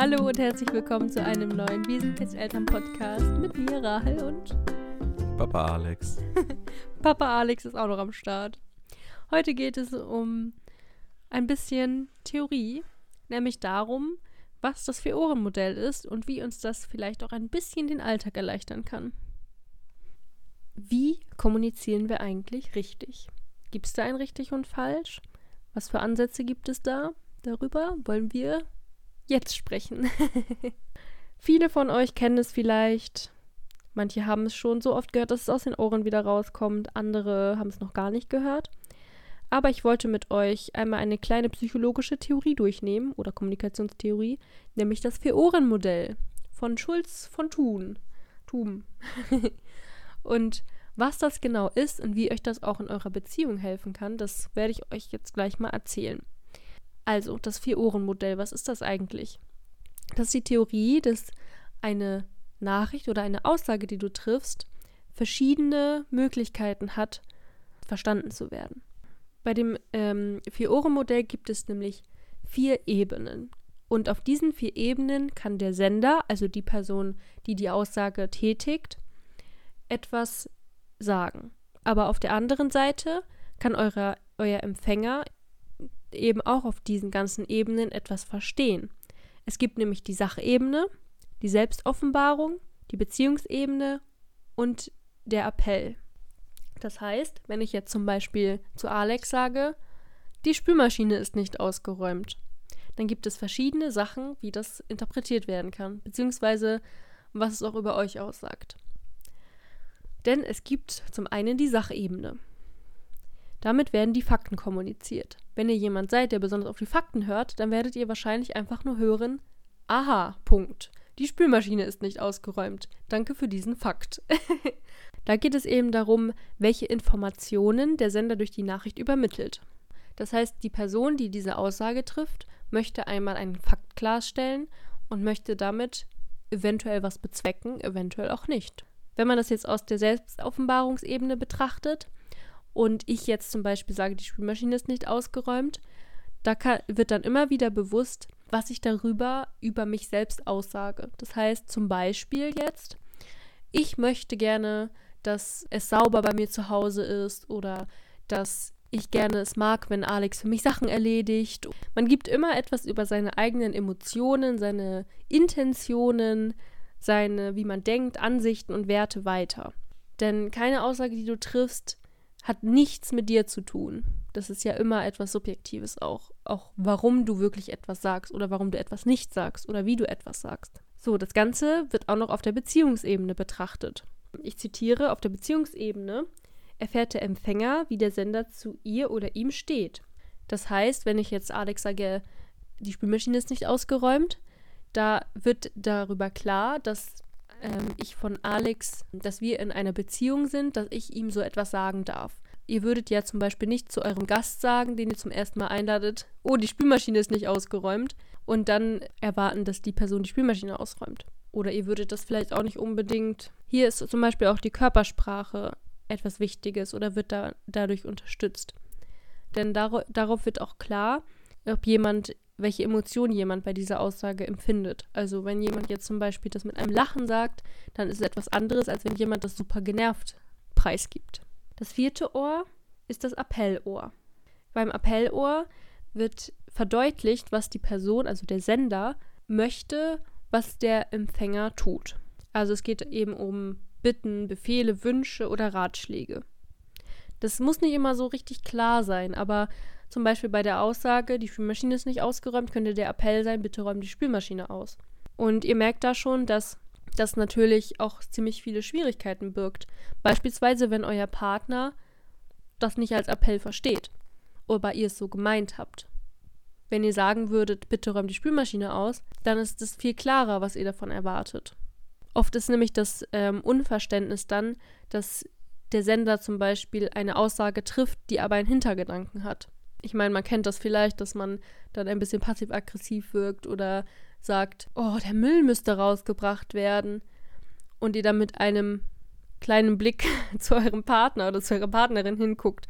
Hallo und herzlich willkommen zu einem neuen jetzt Eltern Podcast mit mir, Rahel und Papa Alex. Papa Alex ist auch noch am Start. Heute geht es um ein bisschen Theorie, nämlich darum, was das Vier-Ohren-Modell ist und wie uns das vielleicht auch ein bisschen den Alltag erleichtern kann. Wie kommunizieren wir eigentlich richtig? Gibt es da ein richtig und falsch? Was für Ansätze gibt es da? Darüber wollen wir jetzt sprechen. Viele von euch kennen es vielleicht. Manche haben es schon so oft gehört, dass es aus den Ohren wieder rauskommt. Andere haben es noch gar nicht gehört. Aber ich wollte mit euch einmal eine kleine psychologische Theorie durchnehmen oder Kommunikationstheorie, nämlich das Vier-Ohren-Modell von Schulz von Thun. Thum. und was das genau ist und wie euch das auch in eurer Beziehung helfen kann, das werde ich euch jetzt gleich mal erzählen. Also, das Vier-Ohren-Modell, was ist das eigentlich? Das ist die Theorie, dass eine Nachricht oder eine Aussage, die du triffst, verschiedene Möglichkeiten hat, verstanden zu werden. Bei dem ähm, Vier-Ohren-Modell gibt es nämlich vier Ebenen. Und auf diesen vier Ebenen kann der Sender, also die Person, die die Aussage tätigt, etwas sagen. Aber auf der anderen Seite kann eure, euer Empfänger eben auch auf diesen ganzen Ebenen etwas verstehen. Es gibt nämlich die Sachebene, die Selbstoffenbarung, die Beziehungsebene und der Appell. Das heißt, wenn ich jetzt zum Beispiel zu Alex sage, die Spülmaschine ist nicht ausgeräumt, dann gibt es verschiedene Sachen, wie das interpretiert werden kann, beziehungsweise was es auch über euch aussagt. Denn es gibt zum einen die Sachebene. Damit werden die Fakten kommuniziert. Wenn ihr jemand seid, der besonders auf die Fakten hört, dann werdet ihr wahrscheinlich einfach nur hören, aha, Punkt. Die Spülmaschine ist nicht ausgeräumt. Danke für diesen Fakt. da geht es eben darum, welche Informationen der Sender durch die Nachricht übermittelt. Das heißt, die Person, die diese Aussage trifft, möchte einmal einen Fakt klarstellen und möchte damit eventuell was bezwecken, eventuell auch nicht. Wenn man das jetzt aus der Selbstoffenbarungsebene betrachtet, und ich jetzt zum Beispiel sage, die Spülmaschine ist nicht ausgeräumt, da kann, wird dann immer wieder bewusst, was ich darüber über mich selbst aussage. Das heißt zum Beispiel jetzt, ich möchte gerne, dass es sauber bei mir zu Hause ist oder dass ich gerne es mag, wenn Alex für mich Sachen erledigt. Man gibt immer etwas über seine eigenen Emotionen, seine Intentionen, seine, wie man denkt, Ansichten und Werte weiter. Denn keine Aussage, die du triffst, hat nichts mit dir zu tun. Das ist ja immer etwas Subjektives auch. Auch warum du wirklich etwas sagst oder warum du etwas nicht sagst oder wie du etwas sagst. So, das Ganze wird auch noch auf der Beziehungsebene betrachtet. Ich zitiere, auf der Beziehungsebene erfährt der Empfänger, wie der Sender zu ihr oder ihm steht. Das heißt, wenn ich jetzt Alex sage, die Spülmaschine ist nicht ausgeräumt, da wird darüber klar, dass ähm, ich von Alex, dass wir in einer Beziehung sind, dass ich ihm so etwas sagen darf. Ihr würdet ja zum Beispiel nicht zu eurem Gast sagen, den ihr zum ersten Mal einladet, oh, die Spülmaschine ist nicht ausgeräumt, und dann erwarten, dass die Person die Spülmaschine ausräumt. Oder ihr würdet das vielleicht auch nicht unbedingt. Hier ist zum Beispiel auch die Körpersprache etwas Wichtiges oder wird da, dadurch unterstützt. Denn dar darauf wird auch klar, ob jemand welche Emotionen jemand bei dieser Aussage empfindet. Also wenn jemand jetzt zum Beispiel das mit einem Lachen sagt, dann ist es etwas anderes, als wenn jemand das super genervt preisgibt. Das vierte Ohr ist das Appellohr. Beim Appellohr wird verdeutlicht, was die Person, also der Sender, möchte, was der Empfänger tut. Also es geht eben um Bitten, Befehle, Wünsche oder Ratschläge. Das muss nicht immer so richtig klar sein, aber zum Beispiel bei der Aussage, die Spülmaschine ist nicht ausgeräumt, könnte der Appell sein, bitte räum die Spülmaschine aus. Und ihr merkt da schon, dass das natürlich auch ziemlich viele Schwierigkeiten birgt. Beispielsweise, wenn euer Partner das nicht als Appell versteht oder ihr es so gemeint habt. Wenn ihr sagen würdet, bitte räum die Spülmaschine aus, dann ist es viel klarer, was ihr davon erwartet. Oft ist nämlich das ähm, Unverständnis dann, dass der Sender zum Beispiel eine Aussage trifft, die aber einen Hintergedanken hat ich meine, man kennt das vielleicht, dass man dann ein bisschen passiv-aggressiv wirkt oder sagt, oh, der Müll müsste rausgebracht werden. Und ihr dann mit einem kleinen Blick zu eurem Partner oder zu eurer Partnerin hinguckt.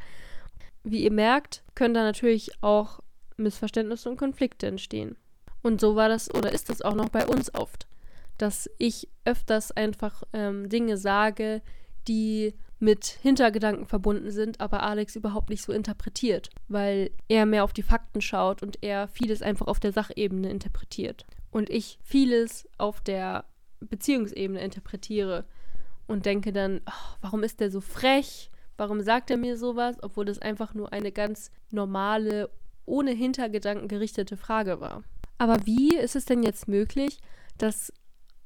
Wie ihr merkt, können da natürlich auch Missverständnisse und Konflikte entstehen. Und so war das oder ist das auch noch bei uns oft, dass ich öfters einfach ähm, Dinge sage, die mit Hintergedanken verbunden sind, aber Alex überhaupt nicht so interpretiert, weil er mehr auf die Fakten schaut und er vieles einfach auf der Sachebene interpretiert. Und ich vieles auf der Beziehungsebene interpretiere und denke dann, oh, warum ist der so frech? Warum sagt er mir sowas, obwohl das einfach nur eine ganz normale, ohne Hintergedanken gerichtete Frage war. Aber wie ist es denn jetzt möglich, dass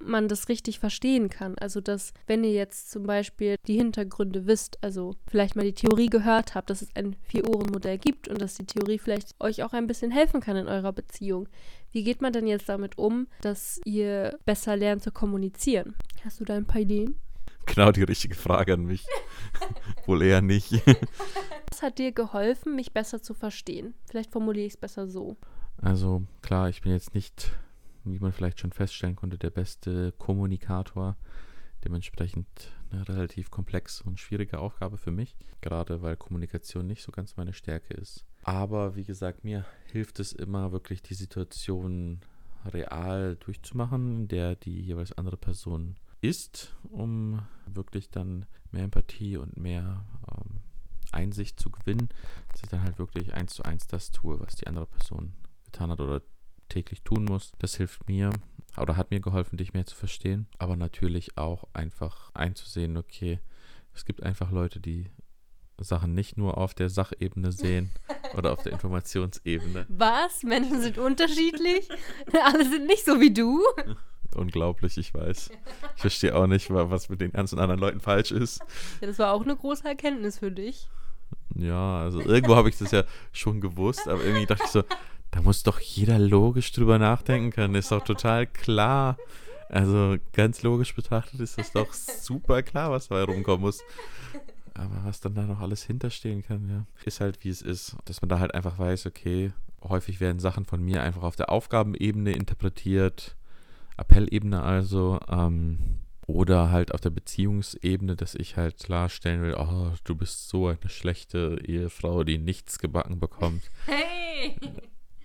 man das richtig verstehen kann. Also, dass, wenn ihr jetzt zum Beispiel die Hintergründe wisst, also vielleicht mal die Theorie gehört habt, dass es ein Vier-Ohren-Modell gibt und dass die Theorie vielleicht euch auch ein bisschen helfen kann in eurer Beziehung. Wie geht man denn jetzt damit um, dass ihr besser lernt zu kommunizieren? Hast du da ein paar Ideen? Genau die richtige Frage an mich. Wohl eher nicht. Was hat dir geholfen, mich besser zu verstehen? Vielleicht formuliere ich es besser so. Also klar, ich bin jetzt nicht wie man vielleicht schon feststellen konnte, der beste Kommunikator. Dementsprechend eine relativ komplexe und schwierige Aufgabe für mich, gerade weil Kommunikation nicht so ganz meine Stärke ist. Aber wie gesagt, mir hilft es immer wirklich, die Situation real durchzumachen, in der die jeweils andere Person ist, um wirklich dann mehr Empathie und mehr ähm, Einsicht zu gewinnen, dass ich dann halt wirklich eins zu eins das tue, was die andere Person getan hat oder täglich tun muss. Das hilft mir oder hat mir geholfen, dich mehr zu verstehen. Aber natürlich auch einfach einzusehen, okay, es gibt einfach Leute, die Sachen nicht nur auf der Sachebene sehen oder auf der Informationsebene. Was? Menschen sind unterschiedlich? Alle sind nicht so wie du? Unglaublich, ich weiß. Ich verstehe auch nicht, was mit den ganzen anderen Leuten falsch ist. Ja, das war auch eine große Erkenntnis für dich. Ja, also irgendwo habe ich das ja schon gewusst, aber irgendwie dachte ich so, da muss doch jeder logisch drüber nachdenken können. Ist doch total klar. Also ganz logisch betrachtet ist das doch super klar, was dabei rumkommen muss. Aber was dann da noch alles hinterstehen kann, ja, ist halt wie es ist. Dass man da halt einfach weiß, okay, häufig werden Sachen von mir einfach auf der Aufgabenebene interpretiert, Appellebene also, ähm, oder halt auf der Beziehungsebene, dass ich halt klarstellen will, oh, du bist so eine schlechte Ehefrau, die nichts gebacken bekommt. Hey!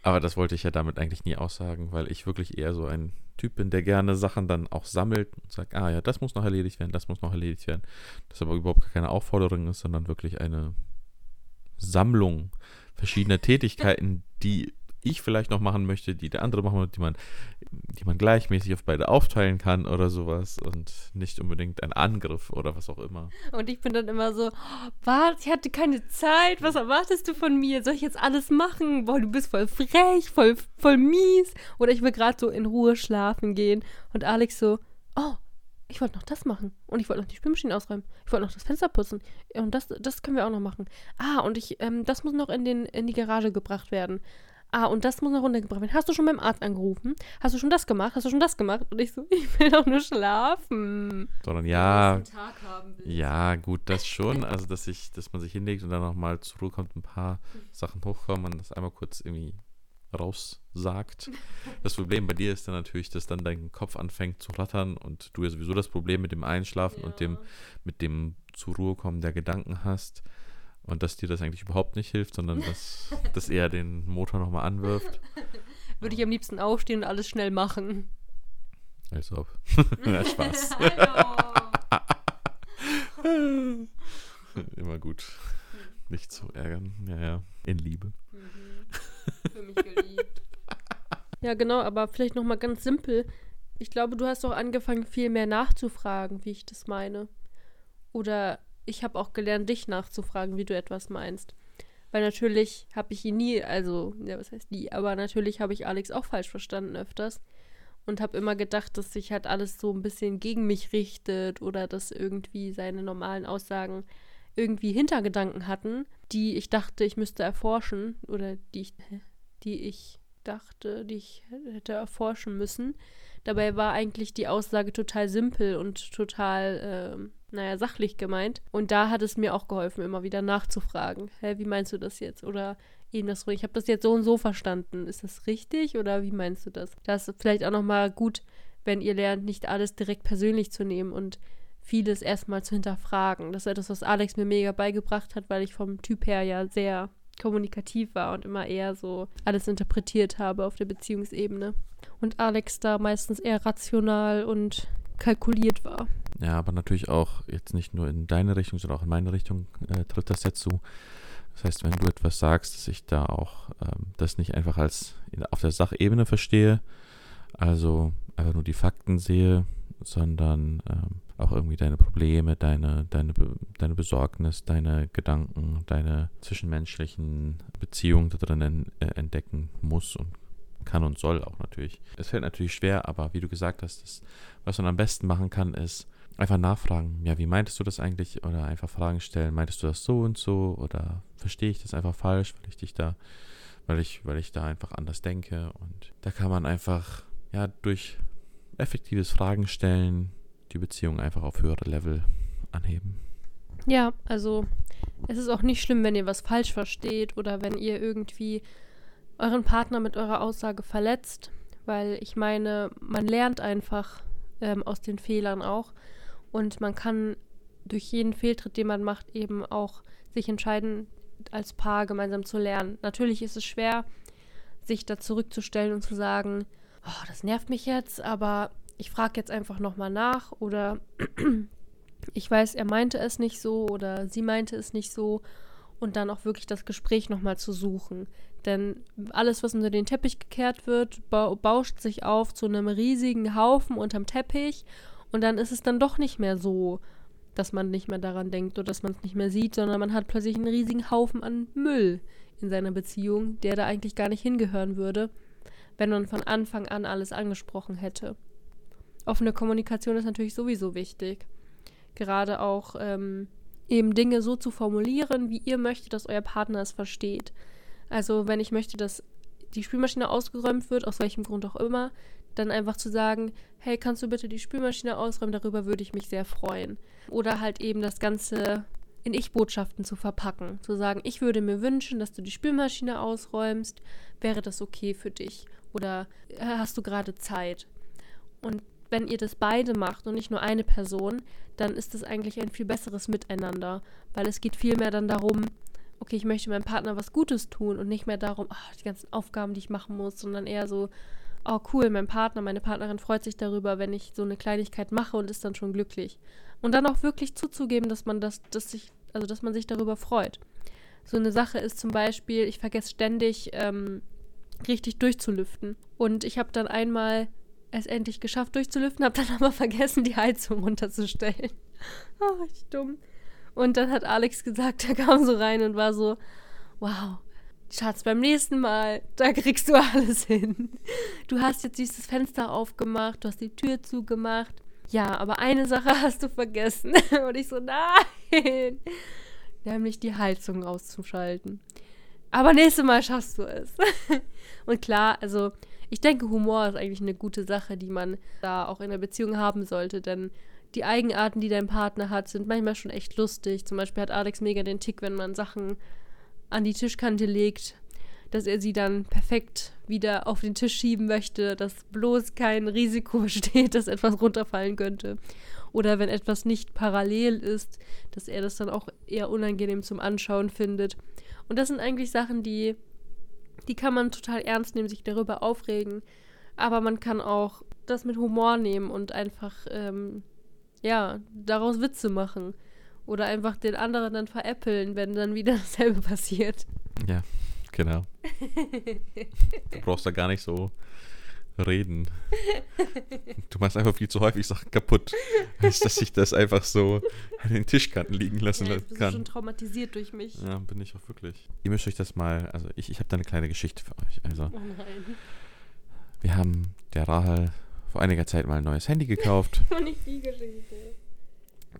Aber das wollte ich ja damit eigentlich nie aussagen, weil ich wirklich eher so ein Typ bin, der gerne Sachen dann auch sammelt und sagt, ah ja, das muss noch erledigt werden, das muss noch erledigt werden. Das aber überhaupt keine Aufforderung ist, sondern wirklich eine Sammlung verschiedener Tätigkeiten, die ich vielleicht noch machen möchte, die der andere machen möchte, die man, die man gleichmäßig auf beide aufteilen kann oder sowas und nicht unbedingt ein Angriff oder was auch immer. Und ich bin dann immer so, was, ich hatte keine Zeit, was erwartest du von mir? Soll ich jetzt alles machen? Boah, du bist voll frech, voll, voll mies. Oder ich will gerade so in Ruhe schlafen gehen und Alex so, oh, ich wollte noch das machen. Und ich wollte noch die Spülmaschine ausräumen. Ich wollte noch das Fenster putzen. Und das, das können wir auch noch machen. Ah, und ich, ähm, das muss noch in, den, in die Garage gebracht werden ah, und das muss noch runtergebracht werden. Hast du schon beim Arzt angerufen? Hast du schon das gemacht? Hast du schon das gemacht? Und ich so, ich will doch nur schlafen. Sondern ja, ja, gut, das schon. Also, dass, ich, dass man sich hinlegt und dann nochmal zur Ruhe kommt, ein paar Sachen hochkommen, man das einmal kurz irgendwie raussagt. Das Problem bei dir ist dann natürlich, dass dann dein Kopf anfängt zu rattern und du ja sowieso das Problem mit dem Einschlafen ja. und dem mit dem zur Ruhe kommen der Gedanken hast. Und dass dir das eigentlich überhaupt nicht hilft, sondern dass das eher den Motor nochmal anwirft. Würde ich am liebsten aufstehen und alles schnell machen. Als ob. ja, Spaß. Immer gut. Nicht zu ärgern. Ja, ja. In Liebe. Mhm. Für mich geliebt. ja, genau, aber vielleicht nochmal ganz simpel. Ich glaube, du hast auch angefangen, viel mehr nachzufragen, wie ich das meine. Oder ich habe auch gelernt, dich nachzufragen, wie du etwas meinst. Weil natürlich habe ich ihn nie, also, ja, was heißt nie, aber natürlich habe ich Alex auch falsch verstanden öfters. Und habe immer gedacht, dass sich halt alles so ein bisschen gegen mich richtet oder dass irgendwie seine normalen Aussagen irgendwie Hintergedanken hatten, die ich dachte, ich müsste erforschen oder die ich, die ich dachte, die ich hätte erforschen müssen. Dabei war eigentlich die Aussage total simpel und total äh, naja, sachlich gemeint. Und da hat es mir auch geholfen, immer wieder nachzufragen. Hä, wie meinst du das jetzt? Oder eben das Ich habe das jetzt so und so verstanden. Ist das richtig oder wie meinst du das? Das ist vielleicht auch nochmal gut, wenn ihr lernt, nicht alles direkt persönlich zu nehmen und vieles erstmal zu hinterfragen. Das ist etwas, was Alex mir mega beigebracht hat, weil ich vom Typ her ja sehr kommunikativ war und immer eher so alles interpretiert habe auf der Beziehungsebene. Und Alex da meistens eher rational und kalkuliert war. Ja, aber natürlich auch jetzt nicht nur in deine Richtung, sondern auch in meine Richtung äh, tritt das jetzt zu. Das heißt, wenn du etwas sagst, dass ich da auch ähm, das nicht einfach als auf der Sachebene verstehe, also einfach nur die Fakten sehe, sondern ähm, auch irgendwie deine Probleme, deine, deine, deine Besorgnis, deine Gedanken, deine zwischenmenschlichen Beziehungen da drin äh, entdecken muss und kann und soll auch natürlich. Es fällt natürlich schwer, aber wie du gesagt hast, das, was man am besten machen kann, ist einfach nachfragen. Ja, wie meintest du das eigentlich? Oder einfach Fragen stellen. Meintest du das so und so? Oder verstehe ich das einfach falsch, weil ich dich da, weil ich, weil ich da einfach anders denke? Und da kann man einfach, ja, durch effektives Fragen stellen, die Beziehung einfach auf höhere Level anheben. Ja, also es ist auch nicht schlimm, wenn ihr was falsch versteht oder wenn ihr irgendwie euren Partner mit eurer Aussage verletzt, weil ich meine, man lernt einfach ähm, aus den Fehlern auch und man kann durch jeden Fehltritt, den man macht, eben auch sich entscheiden, als Paar gemeinsam zu lernen. Natürlich ist es schwer, sich da zurückzustellen und zu sagen, oh, das nervt mich jetzt, aber ich frage jetzt einfach nochmal nach oder ich weiß, er meinte es nicht so oder sie meinte es nicht so und dann auch wirklich das Gespräch nochmal zu suchen. Denn alles, was unter den Teppich gekehrt wird, ba bauscht sich auf zu einem riesigen Haufen unterm Teppich und dann ist es dann doch nicht mehr so, dass man nicht mehr daran denkt oder dass man es nicht mehr sieht, sondern man hat plötzlich einen riesigen Haufen an Müll in seiner Beziehung, der da eigentlich gar nicht hingehören würde, wenn man von Anfang an alles angesprochen hätte. Offene Kommunikation ist natürlich sowieso wichtig. Gerade auch ähm, eben Dinge so zu formulieren, wie ihr möchtet, dass euer Partner es versteht. Also wenn ich möchte, dass die Spülmaschine ausgeräumt wird, aus welchem Grund auch immer, dann einfach zu sagen, hey, kannst du bitte die Spülmaschine ausräumen, darüber würde ich mich sehr freuen. Oder halt eben das Ganze in Ich-Botschaften zu verpacken. Zu sagen, ich würde mir wünschen, dass du die Spülmaschine ausräumst, wäre das okay für dich? Oder äh, hast du gerade Zeit? Und wenn ihr das beide macht und nicht nur eine Person, dann ist es eigentlich ein viel besseres Miteinander, weil es geht vielmehr dann darum, okay, ich möchte meinem Partner was Gutes tun und nicht mehr darum, ach, die ganzen Aufgaben, die ich machen muss, sondern eher so, oh cool, mein Partner, meine Partnerin freut sich darüber, wenn ich so eine Kleinigkeit mache und ist dann schon glücklich. Und dann auch wirklich zuzugeben, dass man das, dass sich, also dass man sich darüber freut. So eine Sache ist zum Beispiel, ich vergesse ständig ähm, richtig durchzulüften. Und ich habe dann einmal es endlich geschafft durchzulüften, habe dann aber vergessen, die Heizung runterzustellen. oh, richtig dumm. Und dann hat Alex gesagt, er kam so rein und war so, wow, Schatz, beim nächsten Mal, da kriegst du alles hin. Du hast jetzt dieses Fenster aufgemacht, du hast die Tür zugemacht. Ja, aber eine Sache hast du vergessen. Und ich so, nein. Nämlich die Heizung auszuschalten. Aber nächstes Mal schaffst du es. Und klar, also ich denke, Humor ist eigentlich eine gute Sache, die man da auch in der Beziehung haben sollte, denn die Eigenarten, die dein Partner hat, sind manchmal schon echt lustig. Zum Beispiel hat Alex mega den Tick, wenn man Sachen an die Tischkante legt, dass er sie dann perfekt wieder auf den Tisch schieben möchte, dass bloß kein Risiko besteht, dass etwas runterfallen könnte. Oder wenn etwas nicht parallel ist, dass er das dann auch eher unangenehm zum Anschauen findet. Und das sind eigentlich Sachen, die, die kann man total ernst nehmen, sich darüber aufregen. Aber man kann auch das mit Humor nehmen und einfach, ähm, ja, daraus Witze machen. Oder einfach den anderen dann veräppeln, wenn dann wieder dasselbe passiert. Ja, genau. du brauchst da gar nicht so reden. Du machst einfach viel zu häufig Sachen kaputt, als dass ich das einfach so an den Tischkanten liegen lassen ja, jetzt bist kann. Du schon traumatisiert durch mich. Ja, bin ich auch wirklich. Ihr müsst euch das mal, also ich, ich habe da eine kleine Geschichte für euch. Also, Oh nein. wir haben der Rahel vor einiger Zeit mal ein neues Handy gekauft. Noch nicht die Geschichte.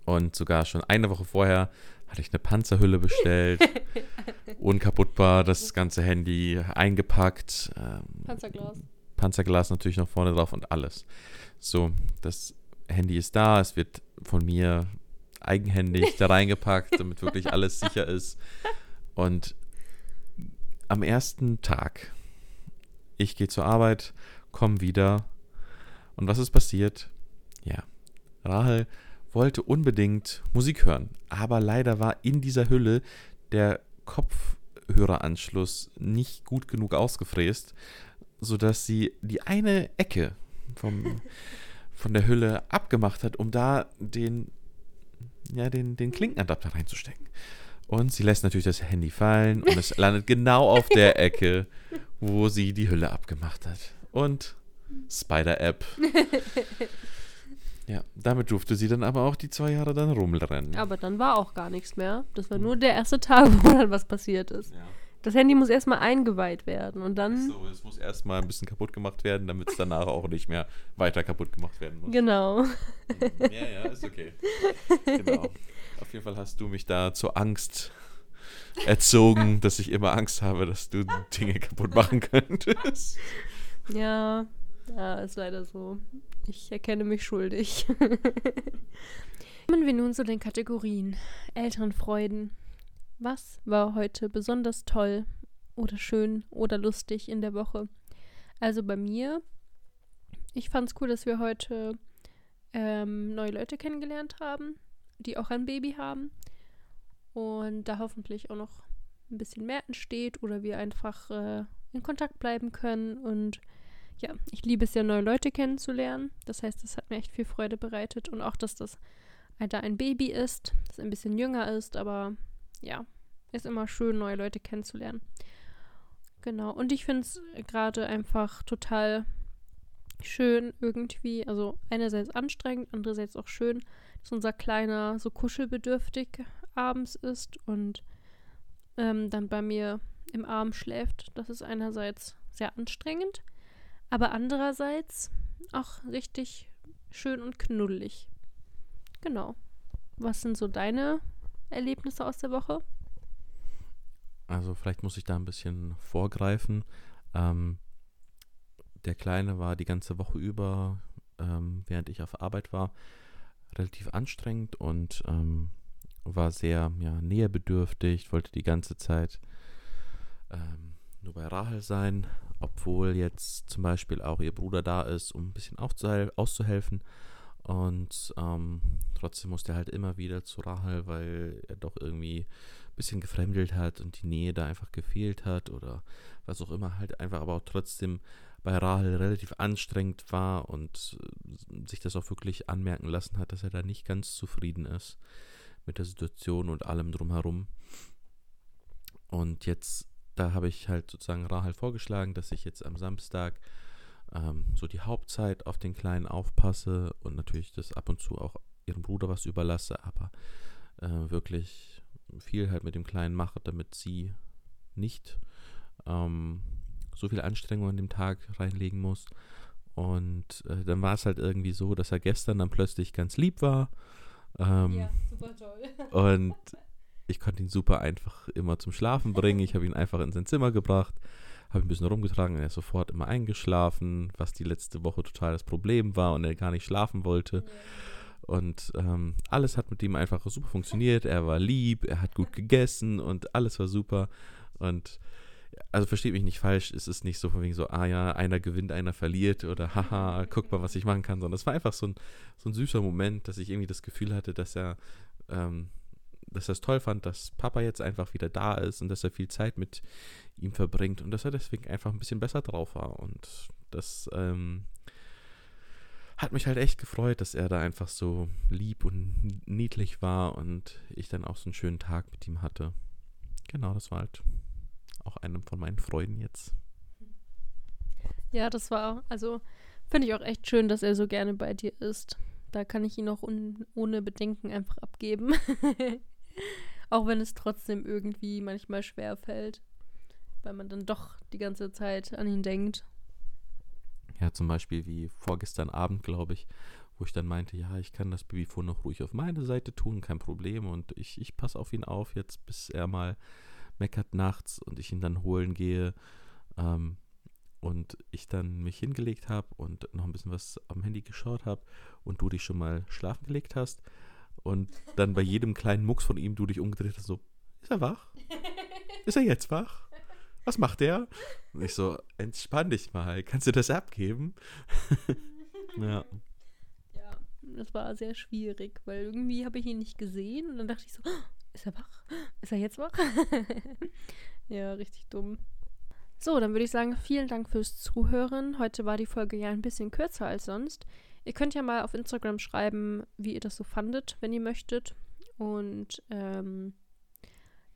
Und sogar schon eine Woche vorher hatte ich eine Panzerhülle bestellt. unkaputtbar, das ganze Handy eingepackt. Ähm, Panzerglas. Panzerglas natürlich noch vorne drauf und alles. So, das Handy ist da, es wird von mir eigenhändig da reingepackt, damit wirklich alles sicher ist. Und am ersten Tag, ich gehe zur Arbeit, komme wieder. Und was ist passiert? Ja, Rahel wollte unbedingt Musik hören, aber leider war in dieser Hülle der Kopf Kopfhöreranschluss nicht gut genug ausgefräst, sodass sie die eine Ecke vom, von der Hülle abgemacht hat, um da den, ja, den, den Klinkenadapter reinzustecken. Und sie lässt natürlich das Handy fallen und es landet genau auf der Ecke, wo sie die Hülle abgemacht hat. Und Spider-App. Ja, damit durfte sie dann aber auch die zwei Jahre dann rumrennen. Aber dann war auch gar nichts mehr. Das war nur der erste Tag, wo dann was passiert ist. Ja. Das Handy muss erstmal eingeweiht werden und dann. So, es muss erstmal ein bisschen kaputt gemacht werden, damit es danach auch nicht mehr weiter kaputt gemacht werden muss. Genau. Ja, ja, ist okay. Genau. Auf jeden Fall hast du mich da zur Angst erzogen, dass ich immer Angst habe, dass du Dinge kaputt machen könntest. Ja, ja, ist leider so. Ich erkenne mich schuldig. Kommen wir nun zu den Kategorien Elternfreuden. Was war heute besonders toll oder schön oder lustig in der Woche? Also bei mir, ich fand es cool, dass wir heute ähm, neue Leute kennengelernt haben, die auch ein Baby haben. Und da hoffentlich auch noch ein bisschen mehr entsteht oder wir einfach äh, in Kontakt bleiben können. Und ja, ich liebe es ja, neue Leute kennenzulernen. Das heißt, das hat mir echt viel Freude bereitet. Und auch, dass das da ein Baby ist, das ein bisschen jünger ist, aber ja, ist immer schön, neue Leute kennenzulernen. Genau. Und ich finde es gerade einfach total schön irgendwie, also einerseits anstrengend, andererseits auch schön, dass unser Kleiner so kuschelbedürftig abends ist und ähm, dann bei mir im Arm schläft. Das ist einerseits sehr anstrengend, aber andererseits auch richtig schön und knuddelig. Genau. Was sind so deine Erlebnisse aus der Woche? Also vielleicht muss ich da ein bisschen vorgreifen. Ähm, der Kleine war die ganze Woche über, ähm, während ich auf Arbeit war, relativ anstrengend und ähm, war sehr ja, nähebedürftig, wollte die ganze Zeit ähm, nur bei Rahel sein, obwohl jetzt zum Beispiel auch ihr Bruder da ist, um ein bisschen auszuhelfen. Und ähm, trotzdem musste er halt immer wieder zu Rahel, weil er doch irgendwie ein bisschen gefremdelt hat und die Nähe da einfach gefehlt hat oder was auch immer halt einfach, aber auch trotzdem bei Rahel relativ anstrengend war und äh, sich das auch wirklich anmerken lassen hat, dass er da nicht ganz zufrieden ist mit der Situation und allem drumherum. Und jetzt, da habe ich halt sozusagen Rahel vorgeschlagen, dass ich jetzt am Samstag ähm, so die Hauptzeit auf den Kleinen aufpasse und natürlich das ab und zu auch ihrem Bruder was überlasse, aber äh, wirklich viel halt mit dem Kleinen mache, damit sie nicht ähm, so viel Anstrengung an dem Tag reinlegen muss. Und äh, dann war es halt irgendwie so, dass er gestern dann plötzlich ganz lieb war. Ähm, ja, super toll. und ich konnte ihn super einfach immer zum Schlafen bringen. Ich habe ihn einfach in sein Zimmer gebracht, habe ihn ein bisschen rumgetragen und er ist sofort immer eingeschlafen, was die letzte Woche total das Problem war und er gar nicht schlafen wollte. Und ähm, alles hat mit ihm einfach super funktioniert. Er war lieb, er hat gut gegessen und alles war super. Und also versteht mich nicht falsch, es ist nicht so von wegen so, ah ja, einer gewinnt, einer verliert oder haha, guck mal, was ich machen kann, sondern es war einfach so ein, so ein süßer Moment, dass ich irgendwie das Gefühl hatte, dass er, ähm, dass er es toll fand, dass Papa jetzt einfach wieder da ist und dass er viel Zeit mit ihm verbringt und dass er deswegen einfach ein bisschen besser drauf war und das ähm, hat mich halt echt gefreut, dass er da einfach so lieb und niedlich war und ich dann auch so einen schönen Tag mit ihm hatte. Genau, das war halt auch einem von meinen Freunden jetzt. Ja, das war, also finde ich auch echt schön, dass er so gerne bei dir ist. Da kann ich ihn auch ohne Bedenken einfach abgeben. auch wenn es trotzdem irgendwie manchmal schwer fällt, weil man dann doch die ganze Zeit an ihn denkt. Ja, zum Beispiel wie vorgestern Abend, glaube ich, wo ich dann meinte, ja, ich kann das Babyphone noch ruhig auf meine Seite tun, kein Problem. Und ich, ich passe auf ihn auf jetzt, bis er mal meckert nachts und ich ihn dann holen gehe ähm, und ich dann mich hingelegt habe und noch ein bisschen was am Handy geschaut habe und du dich schon mal schlafen gelegt hast und dann bei jedem kleinen Mucks von ihm du dich umgedreht hast, so, ist er wach? Ist er jetzt wach? Was macht er? Und ich so, entspann dich mal, kannst du das abgeben? ja. Ja, das war sehr schwierig, weil irgendwie habe ich ihn nicht gesehen und dann dachte ich so, Ist er wach? Ist er jetzt wach? ja, richtig dumm. So, dann würde ich sagen, vielen Dank fürs Zuhören. Heute war die Folge ja ein bisschen kürzer als sonst. Ihr könnt ja mal auf Instagram schreiben, wie ihr das so fandet, wenn ihr möchtet. Und ähm,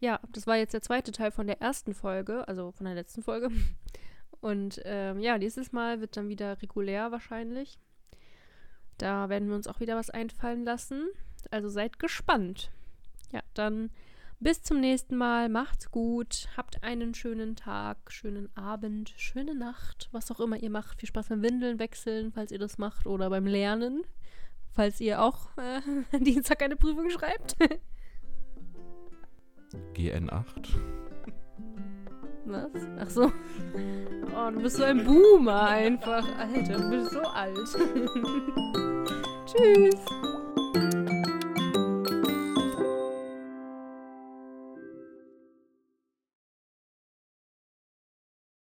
ja, das war jetzt der zweite Teil von der ersten Folge, also von der letzten Folge. Und ähm, ja, dieses Mal wird dann wieder regulär wahrscheinlich. Da werden wir uns auch wieder was einfallen lassen. Also seid gespannt. Ja, dann bis zum nächsten Mal. Macht's gut. Habt einen schönen Tag, schönen Abend, schöne Nacht, was auch immer ihr macht. Viel Spaß beim Windeln wechseln, falls ihr das macht, oder beim Lernen, falls ihr auch äh, Dienstag eine Prüfung schreibt. GN8. Was? Ach so. Oh, du bist so ein Boomer einfach. Alter, du bist so alt. Tschüss.